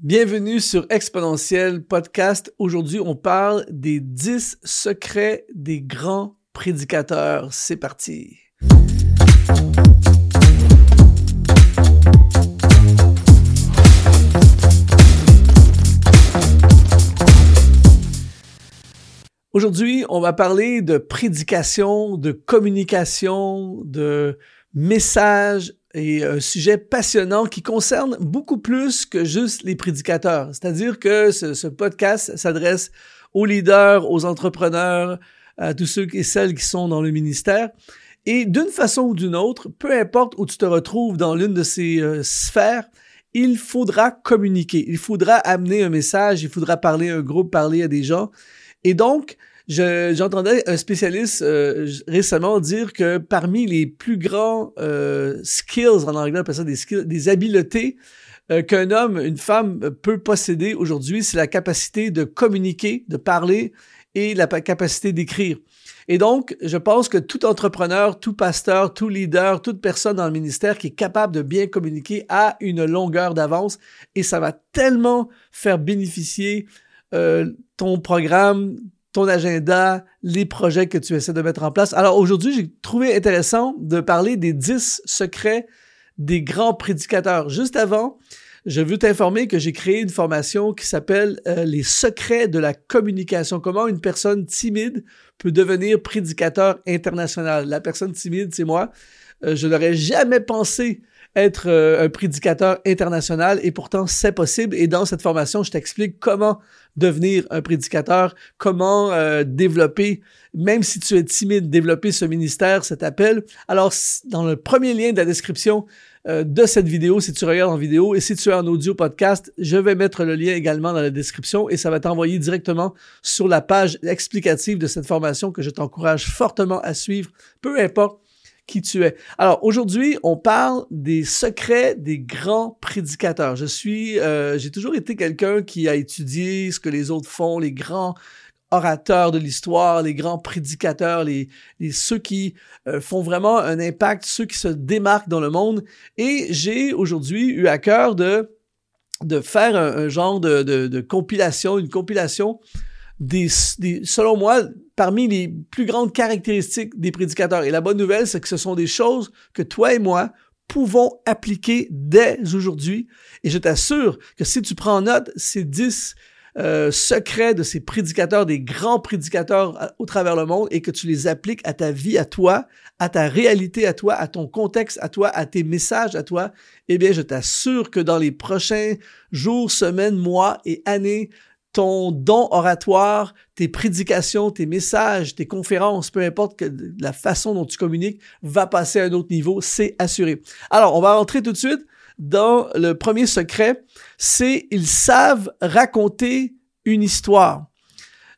Bienvenue sur Exponentiel Podcast. Aujourd'hui, on parle des 10 secrets des grands prédicateurs. C'est parti. Aujourd'hui, on va parler de prédication, de communication, de message et un sujet passionnant qui concerne beaucoup plus que juste les prédicateurs. C'est-à-dire que ce, podcast s'adresse aux leaders, aux entrepreneurs, à tous ceux et celles qui sont dans le ministère. Et d'une façon ou d'une autre, peu importe où tu te retrouves dans l'une de ces euh, sphères, il faudra communiquer, il faudra amener un message, il faudra parler à un groupe, parler à des gens. Et donc, J'entendais un spécialiste euh, récemment dire que parmi les plus grands euh, skills, en anglais on appelle ça des skills, des habiletés euh, qu'un homme, une femme peut posséder aujourd'hui, c'est la capacité de communiquer, de parler et la capacité d'écrire. Et donc, je pense que tout entrepreneur, tout pasteur, tout leader, toute personne dans le ministère qui est capable de bien communiquer a une longueur d'avance et ça va tellement faire bénéficier euh, ton programme, ton agenda, les projets que tu essaies de mettre en place. Alors aujourd'hui, j'ai trouvé intéressant de parler des 10 secrets des grands prédicateurs. Juste avant, je veux t'informer que j'ai créé une formation qui s'appelle euh, Les secrets de la communication. Comment une personne timide peut devenir prédicateur international. La personne timide, c'est moi. Euh, je n'aurais jamais pensé être euh, un prédicateur international et pourtant c'est possible. Et dans cette formation, je t'explique comment devenir un prédicateur, comment euh, développer, même si tu es timide, développer ce ministère, cet appel. Alors, dans le premier lien de la description euh, de cette vidéo, si tu regardes en vidéo et si tu es en audio podcast, je vais mettre le lien également dans la description et ça va t'envoyer directement sur la page explicative de cette formation que je t'encourage fortement à suivre, peu importe qui tu es. Alors aujourd'hui, on parle des secrets des grands prédicateurs. Je suis, euh, j'ai toujours été quelqu'un qui a étudié ce que les autres font, les grands orateurs de l'histoire, les grands prédicateurs, les, les ceux qui euh, font vraiment un impact, ceux qui se démarquent dans le monde. Et j'ai aujourd'hui eu à cœur de de faire un, genre de, de, de, compilation, une compilation des, des, selon moi, parmi les plus grandes caractéristiques des prédicateurs. Et la bonne nouvelle, c'est que ce sont des choses que toi et moi pouvons appliquer dès aujourd'hui. Et je t'assure que si tu prends note, ces dix euh, secrets de ces prédicateurs, des grands prédicateurs euh, au travers le monde, et que tu les appliques à ta vie, à toi, à ta réalité, à toi, à ton contexte, à toi, à tes messages, à toi, eh bien, je t'assure que dans les prochains jours, semaines, mois et années, ton don oratoire, tes prédications, tes messages, tes conférences, peu importe que la façon dont tu communiques, va passer à un autre niveau, c'est assuré. Alors, on va rentrer tout de suite dans le premier secret, c'est ils savent raconter une histoire.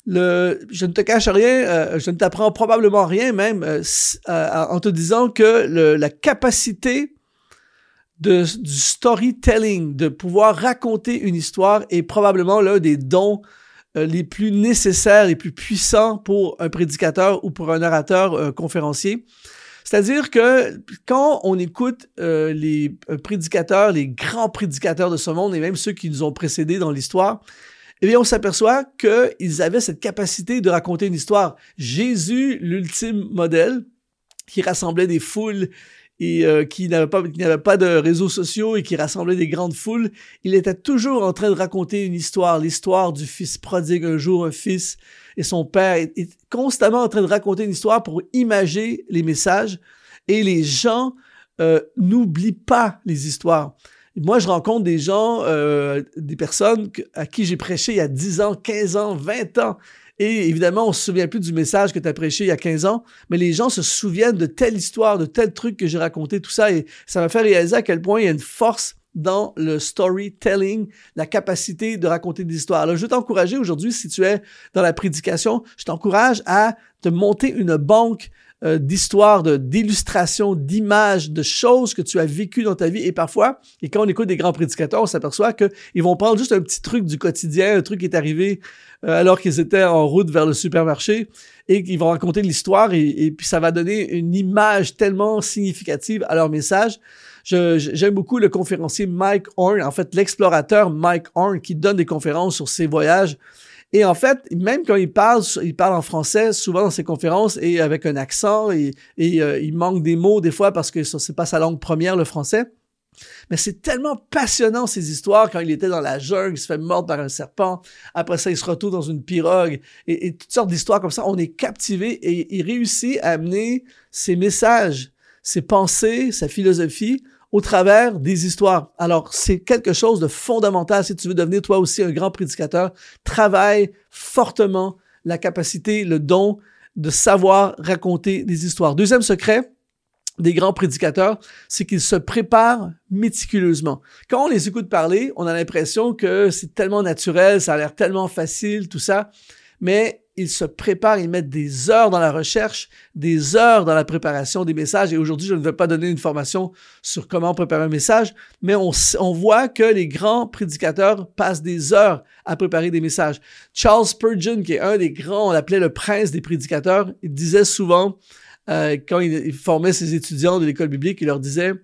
Le, je ne te cache rien, euh, je ne t'apprends probablement rien même euh, euh, en te disant que le, la capacité du storytelling, de pouvoir raconter une histoire est probablement l'un des dons euh, les plus nécessaires, les plus puissants pour un prédicateur ou pour un orateur un conférencier. C'est-à-dire que quand on écoute euh, les prédicateurs, les grands prédicateurs de ce monde et même ceux qui nous ont précédés dans l'histoire, eh bien, on s'aperçoit qu'ils avaient cette capacité de raconter une histoire. Jésus, l'ultime modèle, qui rassemblait des foules et euh, qui n'avait pas, qui n'avait pas de réseaux sociaux et qui rassemblait des grandes foules, il était toujours en train de raconter une histoire, l'histoire du fils prodigue. Un jour, un fils et son père est, constamment en train de raconter une histoire pour imager les messages et les gens euh, n'oublient pas les histoires. Moi, je rencontre des gens, euh, des personnes à qui j'ai prêché il y a 10 ans, 15 ans, 20 ans, et évidemment, on se souvient plus du message que tu as prêché il y a 15 ans, mais les gens se souviennent de telle histoire, de tel truc que j'ai raconté, tout ça. Et ça m'a fait réaliser à quel point il y a une force dans le storytelling, la capacité de raconter des histoires. Alors, je veux t'encourager aujourd'hui, si tu es dans la prédication, je t'encourage à te monter une banque euh, d'histoires, d'illustrations, d'images, de choses que tu as vécues dans ta vie. Et parfois, et quand on écoute des grands prédicateurs, on s'aperçoit qu'ils vont prendre juste un petit truc du quotidien, un truc qui est arrivé euh, alors qu'ils étaient en route vers le supermarché et qu'ils vont raconter l'histoire et, et puis ça va donner une image tellement significative à leur message. J'aime beaucoup le conférencier Mike Horn, en fait l'explorateur Mike Horn qui donne des conférences sur ses voyages. Et en fait, même quand il parle, il parle en français souvent dans ses conférences et avec un accent et, euh, il manque des mots des fois parce que c'est pas sa langue première le français. Mais c'est tellement passionnant ces histoires quand il était dans la jungle, il se fait mordre par un serpent, après ça il se retrouve dans une pirogue et, et toutes sortes d'histoires comme ça. On est captivé et il réussit à amener ses messages, ses pensées, sa philosophie au travers des histoires. Alors, c'est quelque chose de fondamental si tu veux devenir toi aussi un grand prédicateur. Travaille fortement la capacité, le don de savoir raconter des histoires. Deuxième secret, des grands prédicateurs, c'est qu'ils se préparent méticuleusement. Quand on les écoute parler, on a l'impression que c'est tellement naturel, ça a l'air tellement facile, tout ça, mais ils se préparent, ils mettent des heures dans la recherche, des heures dans la préparation des messages. Et aujourd'hui, je ne vais pas donner une formation sur comment préparer un message, mais on, voit que les grands prédicateurs passent des heures à préparer des messages. Charles Spurgeon, qui est un des grands, on l'appelait le prince des prédicateurs, il disait souvent, euh, quand il, il, formait ses étudiants de l'école biblique, il leur disait,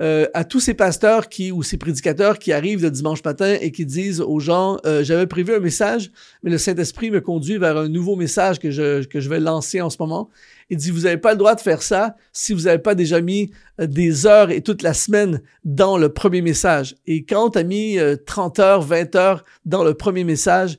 euh, à tous ces pasteurs qui ou ces prédicateurs qui arrivent le dimanche matin et qui disent aux gens euh, j'avais prévu un message mais le Saint-Esprit me conduit vers un nouveau message que je que je vais lancer en ce moment il dit vous n'avez pas le droit de faire ça si vous n'avez pas déjà mis euh, des heures et toute la semaine dans le premier message et quand tu as mis 30 heures 20 heures dans le premier message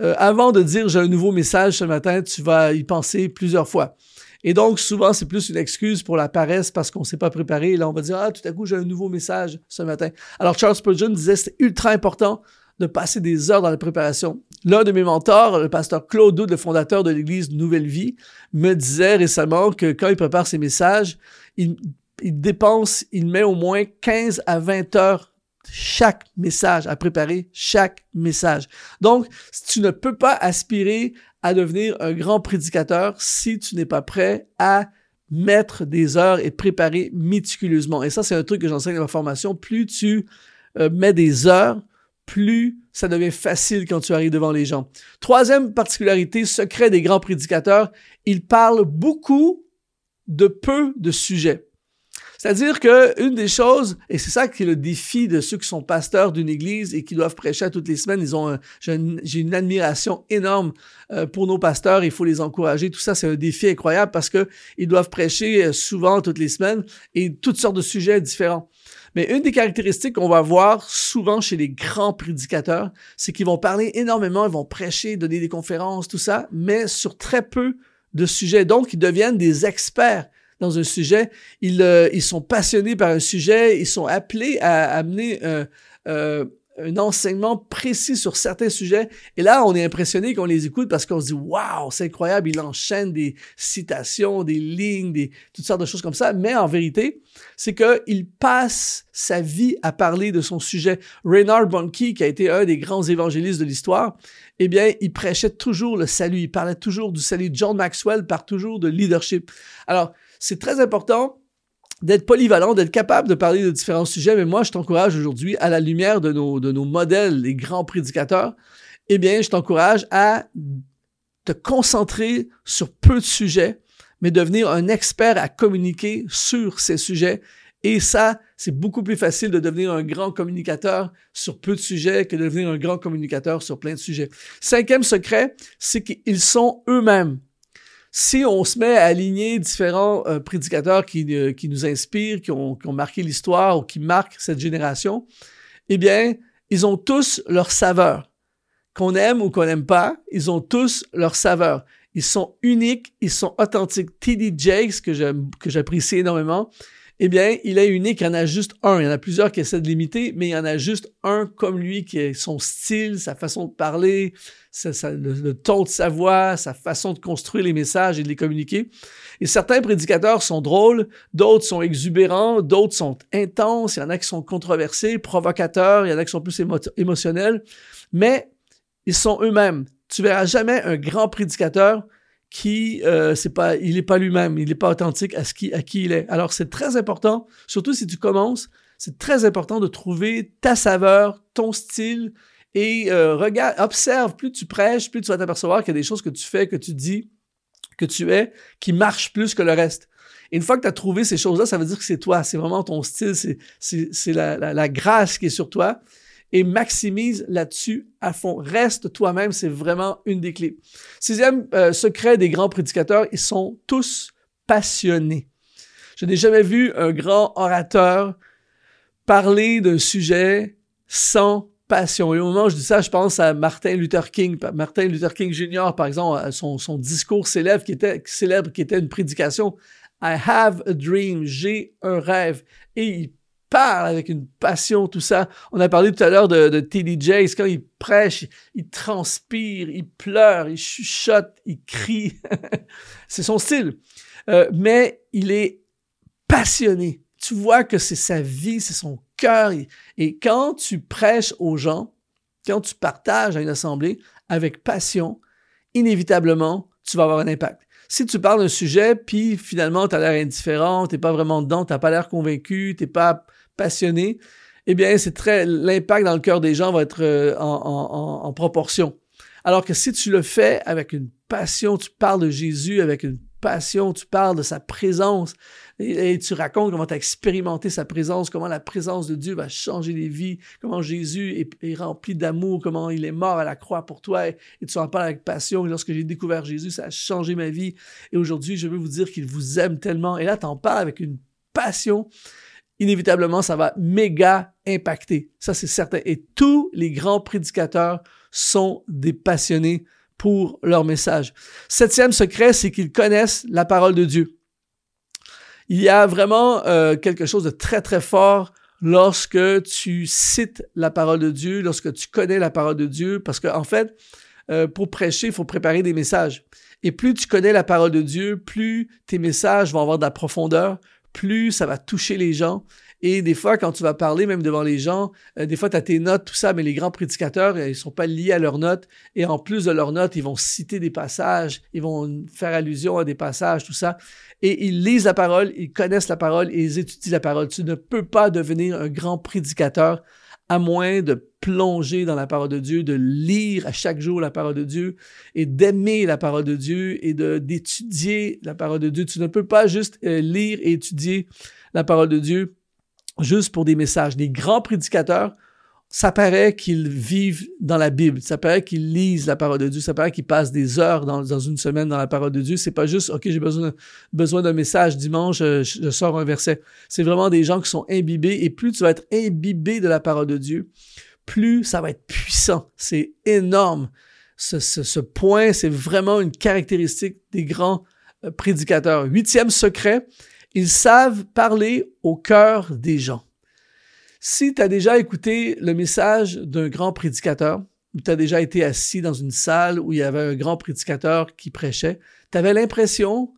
avant de dire j'ai un nouveau message ce matin tu vas y penser plusieurs fois et donc, souvent, c'est plus une excuse pour la paresse parce qu'on ne s'est pas préparé. Et là, on va dire, ah, tout à coup, j'ai un nouveau message ce matin. Alors, Charles Spurgeon disait, c'est ultra important de passer des heures dans la préparation. L'un de mes mentors, le pasteur Claude le fondateur de l'Église Nouvelle Vie, me disait récemment que quand il prépare ses messages, il, il dépense, il met au moins 15 à 20 heures chaque message, à préparer chaque message. Donc, tu ne peux pas aspirer à devenir un grand prédicateur si tu n'es pas prêt à mettre des heures et préparer méticuleusement. Et ça, c'est un truc que j'enseigne dans ma formation. Plus tu euh, mets des heures, plus ça devient facile quand tu arrives devant les gens. Troisième particularité, secret des grands prédicateurs, ils parlent beaucoup de peu de sujets. C'est-à-dire que une des choses, et c'est ça qui est le défi de ceux qui sont pasteurs d'une église et qui doivent prêcher toutes les semaines, ils ont, j'ai une, admiration énorme euh, pour nos pasteurs, il faut les encourager. Tout ça, c'est un défi incroyable parce que ils doivent prêcher euh, souvent toutes les semaines et toutes sortes de sujets différents. Mais une des caractéristiques qu'on va voir souvent chez les grands prédicateurs, c'est qu'ils vont parler énormément, ils vont prêcher, donner des conférences, tout ça, mais sur très peu de sujets. Donc, ils deviennent des experts dans un sujet, ils, euh, ils sont passionnés par un sujet, ils sont appelés à amener euh, euh, un enseignement précis sur certains sujets. Et là, on est impressionné qu'on les écoute parce qu'on se dit, waouh, c'est incroyable, il enchaîne des citations, des lignes, des, toutes sortes de choses comme ça. Mais en vérité, c'est qu'il passe sa vie à parler de son sujet. Reynard Bonnke, qui a été un des grands évangélistes de l'histoire, eh bien, il prêchait toujours le salut, il parlait toujours du salut. John Maxwell parle toujours de leadership. Alors, c'est très important d'être polyvalent, d'être capable de parler de différents sujets, mais moi, je t'encourage aujourd'hui, à la lumière de nos, de nos modèles, les grands prédicateurs, eh bien, je t'encourage à te concentrer sur peu de sujets, mais devenir un expert à communiquer sur ces sujets. Et ça, c'est beaucoup plus facile de devenir un grand communicateur sur peu de sujets que de devenir un grand communicateur sur plein de sujets. Cinquième secret, c'est qu'ils sont eux-mêmes si on se met à aligner différents euh, prédicateurs qui, nous inspirent, qui ont, qui ont marqué l'histoire ou qui marquent cette génération, eh bien, ils ont tous leur saveur. Qu'on aime ou qu'on n'aime pas, ils ont tous leur saveur. Ils sont uniques, ils sont authentiques. T.D. Jakes, que j'apprécie énormément, eh bien, il est unique, il y en a juste un. Il y en a plusieurs qui essaient de l'imiter, mais il y en a juste un comme lui qui est son style, sa façon de parler, le, ton de sa voix, sa façon de construire les messages et de les communiquer. Et certains prédicateurs sont drôles, d'autres sont exubérants, d'autres sont intenses, il y en a qui sont controversés, provocateurs, il y en a qui sont plus émotionnels, mais ils sont eux-mêmes. Tu verras jamais un grand prédicateur qui euh, c'est pas il n'est pas lui-même, il n'est pas authentique à ce qui à qui il est. Alors c'est très important, surtout si tu commences, c'est très important de trouver ta saveur, ton style et euh, regarde, observe, plus tu prêches, plus tu vas t'apercevoir qu'il y a des choses que tu fais, que tu dis, que tu es, qui marchent plus que le reste. Une fois que tu as trouvé ces choses-là, ça veut dire que c'est toi, c'est vraiment ton style, c'est la, la, la grâce qui est sur toi et maximise là-dessus à fond. Reste toi-même, c'est vraiment une des clés. Sixième euh, secret des grands prédicateurs, ils sont tous passionnés. Je n'ai jamais vu un grand orateur parler d'un sujet sans passion. Et au moment où je dis ça, je pense à Martin Luther King. Martin Luther King Jr., par exemple, son, discours célèbre qui, était, célèbre qui était une prédication. I have a dream, j'ai un rêve. Et parle avec une passion, tout ça. On a parlé tout à l'heure de, de T.D. Jakes, quand il prêche, il, transpire, il pleure, il chuchote, il crie. c'est son style. Euh, mais il est passionné. Tu vois que c'est sa vie, c'est son cœur. Et quand tu prêches aux gens, quand tu partages à une assemblée avec passion, inévitablement, tu vas avoir un impact. Si tu parles d'un sujet, puis finalement, tu as l'air indifférent, tu pas vraiment dedans, tu pas l'air convaincu, tu pas passionné, eh bien, c'est très l'impact dans le cœur des gens va être euh, en, proportion. Alors que si tu le fais avec une passion, tu parles de Jésus avec une passion, tu parles de sa présence et, tu racontes comment tu as expérimenté sa présence, comment la présence de Dieu va changer les vies, comment Jésus est, rempli d'amour, comment il est mort à la croix pour toi et, tu en parles avec passion. Et lorsque j'ai découvert Jésus, ça a changé ma vie et aujourd'hui, je veux vous dire qu'il vous aime tellement. Et là, tu en parles avec une passion inévitablement, ça va méga impacter. Ça, c'est certain. Et tous les grands prédicateurs sont des passionnés pour leur message. Septième secret, c'est qu'ils connaissent la parole de Dieu. Il y a vraiment euh, quelque chose de très, très fort lorsque tu cites la parole de Dieu, lorsque tu connais la parole de Dieu, parce qu'en en fait, euh, pour prêcher, il faut préparer des messages. Et plus tu connais la parole de Dieu, plus tes messages vont avoir de la profondeur, plus ça va toucher les gens. Et des fois, quand tu vas parler, même devant les gens, euh, des fois, tu as tes notes, tout ça, mais les grands prédicateurs, euh, ils sont pas liés à leurs notes. Et en plus de leurs notes, ils vont citer des passages, ils vont faire allusion à des passages, tout ça. Et ils lisent la parole, ils connaissent la parole et ils étudient la parole. Tu ne peux pas devenir un grand prédicateur à moins de plonger dans la parole de Dieu, de lire à chaque jour la parole de Dieu et d'aimer la parole de Dieu et d'étudier la parole de Dieu. Tu ne peux pas juste euh, lire et étudier la parole de Dieu juste pour des messages. Les grands prédicateurs ça paraît qu'ils vivent dans la Bible, ça paraît qu'ils lisent la parole de Dieu, ça paraît qu'ils passent des heures dans, une semaine dans la parole de Dieu. C'est pas juste, OK, j'ai besoin, besoin d'un message dimanche, je, je, sors un verset. C'est vraiment des gens qui sont imbibés et plus tu vas être imbibé de la parole de Dieu, plus ça va être puissant. C'est énorme. Ce point, c'est vraiment une caractéristique des grands euh, prédicateurs. Huitième secret, ils savent parler au cœur des gens. Si tu as déjà écouté le message d'un grand prédicateur, ou tu as déjà été assis dans une salle où il y avait un grand prédicateur qui prêchait, tu avais l'impression,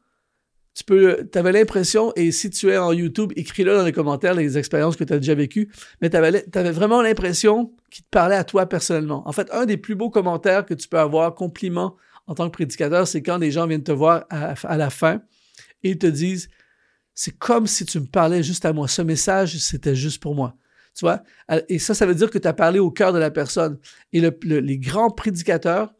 tu peux, avais l'impression, et si tu es en YouTube, écris-le dans les commentaires les expériences que tu as déjà vécues, mais tu avais, vraiment l'impression qu'il te parlait à toi personnellement. En fait, un des plus beaux commentaires que tu peux avoir, compliment en tant que prédicateur, c'est quand des gens viennent te voir à, à la fin et ils te disent, c'est comme si tu me parlais juste à moi. Ce message, c'était juste pour moi. Tu vois? Et ça, ça veut dire que tu as parlé au cœur de la personne. Et les grands prédicateurs,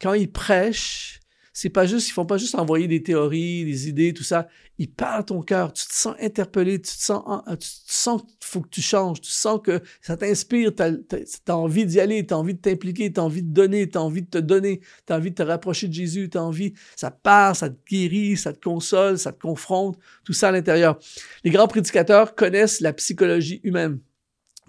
quand ils prêchent, c'est pas juste, ils font pas juste envoyer des théories, des idées, tout ça. Ils parlent à ton cœur. Tu te sens interpellé, tu te sens, tu sens qu'il faut que tu changes, tu sens que ça t'inspire, tu as, envie d'y aller, tu as envie de t'impliquer, tu as envie de donner, tu envie de te donner, tu envie de te rapprocher de Jésus, tu envie, ça part, ça te guérit, ça te console, ça te confronte, tout ça à l'intérieur. Les grands prédicateurs connaissent la psychologie humaine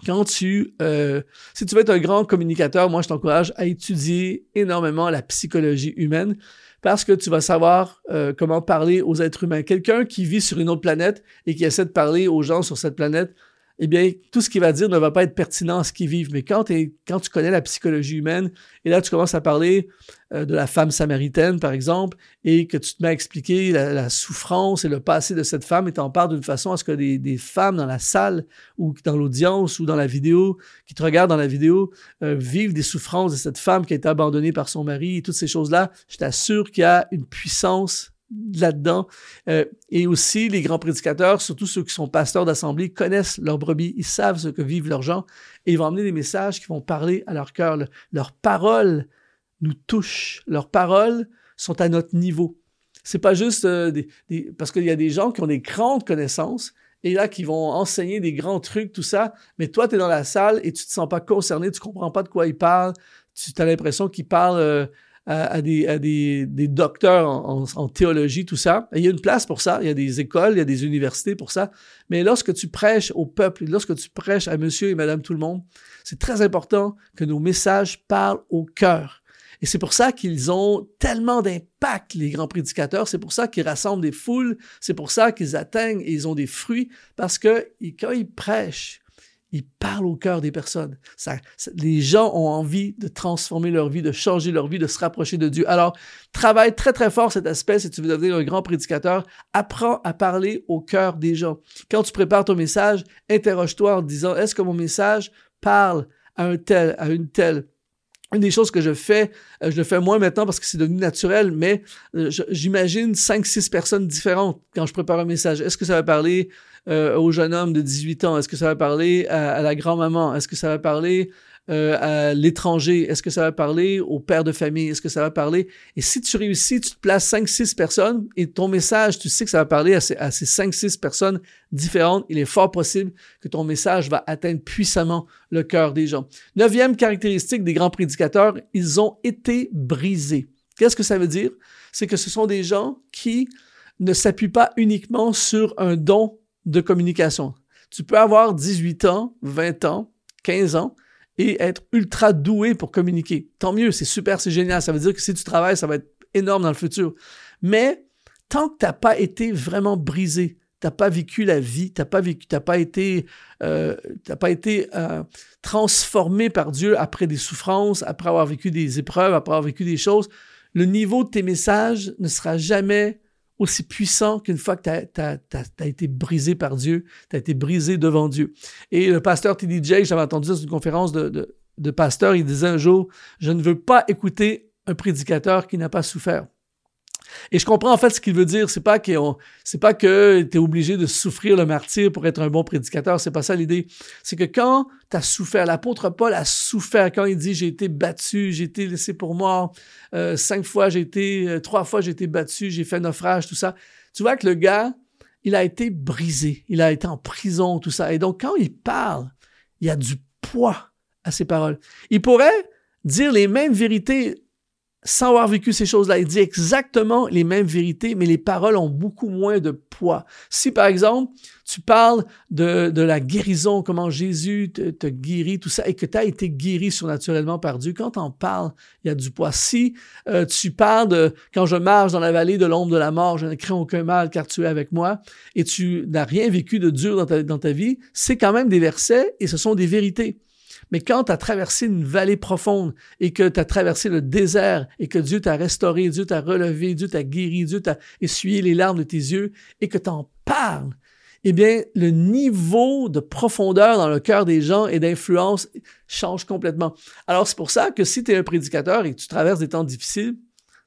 quand tu, euh, si tu veux être un grand communicateur, moi je t'encourage à étudier énormément la psychologie humaine parce que tu vas savoir euh, comment parler aux êtres humains. Quelqu'un qui vit sur une autre planète et qui essaie de parler aux gens sur cette planète, eh bien, tout ce qu'il va dire ne va pas être pertinent à ce qu'ils vivent. Mais quand, tu connais la psychologie humaine, et là, tu commences à parler euh, de la femme samaritaine, par exemple, et que tu te mets à expliquer la, souffrance et le passé de cette femme, et tu en parles d'une façon à ce que des, des, femmes dans la salle ou dans l'audience ou dans la vidéo, qui te regardent dans la vidéo, euh, vivent des souffrances de cette femme qui a été abandonnée par son mari et toutes ces choses-là, je t'assure qu'il y a une puissance là-dedans. Euh, et aussi, les grands prédicateurs, surtout ceux qui sont pasteurs d'assemblée, connaissent leurs brebis, ils savent ce que vivent leurs gens et ils vont amener des messages qui vont parler à leur cœur. Leurs paroles nous touchent, leurs paroles sont à notre niveau. C'est pas juste euh, des, parce qu'il y a des gens qui ont des grandes connaissances et là qui vont enseigner des grands trucs, tout ça, mais toi, tu es dans la salle et tu te sens pas concerné, tu comprends pas de quoi ils parlent, tu as l'impression qu'ils parlent... Euh, à, des, à des, des, docteurs en, en, théologie, tout ça. il y a une place pour ça, il y a des écoles, il y a des universités pour ça. Mais lorsque tu prêches au peuple, lorsque tu prêches à monsieur et madame tout le monde, c'est très important que nos messages parlent au cœur. Et c'est pour ça qu'ils ont tellement d'impact, les grands prédicateurs. C'est pour ça qu'ils rassemblent des foules. C'est pour ça qu'ils atteignent et ils ont des fruits. Parce que quand ils prêchent, il parle au cœur des personnes. Les gens ont envie de transformer leur vie, de changer leur vie, de se rapprocher de Dieu. Alors, travaille très, très fort cet aspect si tu veux devenir un grand prédicateur. Apprends à parler au cœur des gens. Quand tu prépares ton message, interroge-toi en disant, est-ce que mon message parle à un tel, à une telle? Une des choses que je fais, euh, je le fais moins maintenant parce que c'est devenu naturel, mais euh, j'imagine cinq, six personnes différentes quand je prépare un message. Est-ce que ça va parler euh, au jeune homme de 18 ans? Est-ce que ça va parler à, la grand-maman? Est-ce que ça va parler euh, à l'étranger? Est-ce que ça va parler au père de famille? Est-ce que ça va parler? Et si tu réussis, tu te places 5 six personnes et ton message, tu sais que ça va parler à ces, à ces 5 six personnes différentes, il est fort possible que ton message va atteindre puissamment le cœur des gens. Neuvième caractéristique des grands prédicateurs, ils ont été brisés. Qu'est-ce que ça veut dire? C'est que ce sont des gens qui ne s'appuient pas uniquement sur un don de communication. Tu peux avoir 18 ans, 20 ans, 15 ans et être ultra doué pour communiquer. Tant mieux, c'est super, c'est génial. Ça veut dire que si tu travailles, ça va être énorme dans le futur. Mais tant que tu n'as pas été vraiment brisé, tu n'as pas vécu la vie, tu n'as pas vécu, pas été, euh, pas été euh, transformé par Dieu après des souffrances, après avoir vécu des épreuves, après avoir vécu des choses, le niveau de tes messages ne sera jamais aussi puissant qu'une fois que tu as, été brisé par Dieu, tu as été brisé devant Dieu. Et le pasteur T.D. Jakes, j'avais entendu ça dans une conférence de, de, de pasteur, il disait un jour, je ne veux pas écouter un prédicateur qui n'a pas souffert. Et je comprends en fait ce qu'il veut dire. C'est pas qu'on, c'est pas que tu es obligé de souffrir le martyr pour être un bon prédicateur. C'est pas ça l'idée. C'est que quand tu as souffert, l'apôtre Paul a souffert quand il dit j'ai été battu, j'ai été laissé pour mort, euh, cinq fois j'ai été, euh, trois fois j'ai été battu, j'ai fait naufrage, tout ça. Tu vois que le gars, il a été brisé, il a été en prison, tout ça. Et donc quand il parle, il y a du poids à ses paroles. Il pourrait dire les mêmes vérités sans avoir vécu ces choses-là. Il dit exactement les mêmes vérités, mais les paroles ont beaucoup moins de poids. Si, par exemple, tu parles de, de la guérison, comment Jésus te, te guérit, tout ça, et que tu as été guéri surnaturellement par Dieu, quand tu en parles, il y a du poids. Si euh, tu parles de quand je marche dans la vallée de l'ombre de la mort, je ne crains aucun mal car tu es avec moi, et tu n'as rien vécu de dur dans ta, dans ta vie, c'est quand même des versets et ce sont des vérités. Mais quand tu as traversé une vallée profonde et que tu as traversé le désert et que Dieu t'a restauré, Dieu t'a relevé, Dieu t'a guéri, Dieu t'a essuyé les larmes de tes yeux et que tu en parles, eh bien, le niveau de profondeur dans le cœur des gens et d'influence change complètement. Alors, c'est pour ça que si tu es un prédicateur et que tu traverses des temps difficiles,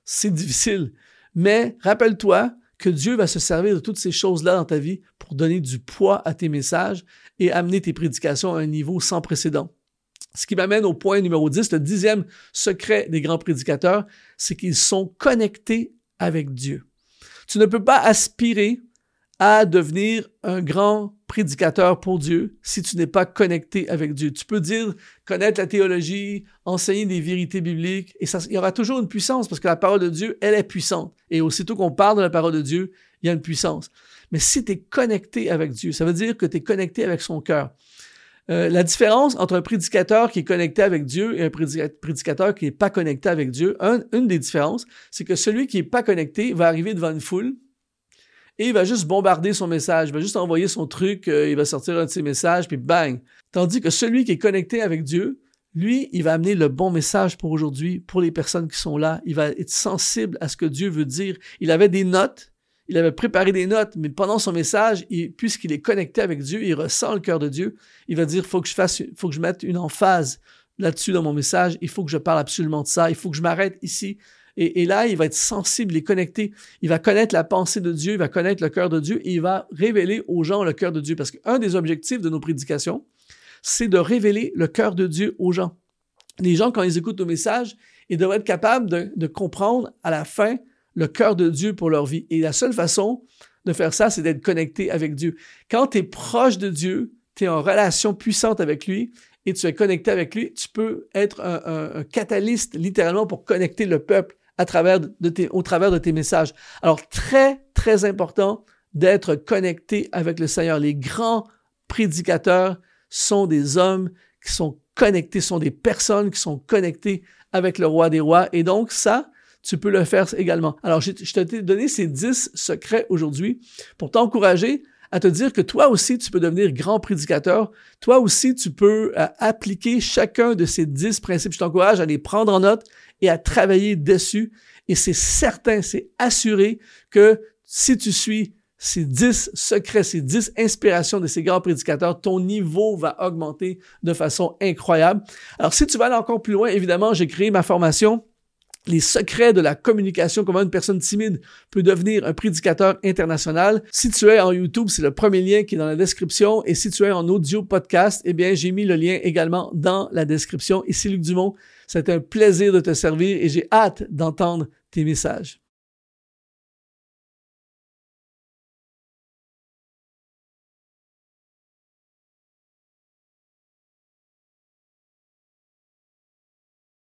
c'est difficile. Mais rappelle-toi que Dieu va se servir de toutes ces choses-là dans ta vie pour donner du poids à tes messages et amener tes prédications à un niveau sans précédent. Ce qui m'amène au point numéro 10, le dixième secret des grands prédicateurs, c'est qu'ils sont connectés avec Dieu. Tu ne peux pas aspirer à devenir un grand prédicateur pour Dieu si tu n'es pas connecté avec Dieu. Tu peux dire connaître la théologie, enseigner des vérités bibliques, et il y aura toujours une puissance parce que la parole de Dieu, elle est puissante. Et aussitôt qu'on parle de la parole de Dieu, il y a une puissance. Mais si tu es connecté avec Dieu, ça veut dire que tu es connecté avec son cœur. Euh, la différence entre un prédicateur qui est connecté avec Dieu et un prédicateur qui n'est pas connecté avec Dieu, une des différences, c'est que celui qui n'est pas connecté va arriver devant une foule et il va juste bombarder son message, il va juste envoyer son truc, euh, il va sortir un de ses messages, puis bang. Tandis que celui qui est connecté avec Dieu, lui, il va amener le bon message pour aujourd'hui, pour les personnes qui sont là. Il va être sensible à ce que Dieu veut dire. Il avait des notes, il avait préparé des notes, mais pendant son message, puisqu'il est connecté avec Dieu, il ressent le cœur de Dieu. Il va dire, faut que je fasse, faut que je mette une emphase là-dessus dans mon message. Il faut que je parle absolument de ça. Il faut que je m'arrête ici. Et, là, il va être sensible et connecté. Il va connaître la pensée de Dieu, il va connaître le cœur de Dieu et il va révéler aux gens le cœur de Dieu. Parce qu'un des objectifs de nos prédications, c'est de révéler le cœur de Dieu aux gens. Les gens, quand ils écoutent nos messages, ils devraient être capables de, comprendre à la fin le cœur de Dieu pour leur vie. Et la seule façon de faire ça, c'est d'être connecté avec Dieu. Quand tu es proche de Dieu, tu es en relation puissante avec lui et tu es connecté avec lui, tu peux être un, un, catalyste littéralement pour connecter le peuple à travers de tes, au travers de tes messages. Alors, très, très important d'être connecté avec le Seigneur. Les grands prédicateurs sont des hommes qui sont connectés, sont des personnes qui sont connectées avec le roi des rois. Et donc, ça, tu peux le faire également. Alors, je, t'ai donné ces dix secrets aujourd'hui pour t'encourager à te dire que toi aussi, tu peux devenir grand prédicateur. Toi aussi, tu peux euh, appliquer chacun de ces dix principes. Je t'encourage à les prendre en note et à travailler dessus. Et c'est certain, c'est assuré que si tu suis ces dix secrets, ces dix inspirations de ces grands prédicateurs, ton niveau va augmenter de façon incroyable. Alors, si tu vas aller encore plus loin, évidemment, j'ai créé ma formation les secrets de la communication, comment une personne timide peut devenir un prédicateur international. Si tu es en YouTube, c'est le premier lien qui est dans la description. Et si tu es en audio podcast, eh bien, j'ai mis le lien également dans la description. Ici Luc Dumont. C'est un plaisir de te servir et j'ai hâte d'entendre tes messages.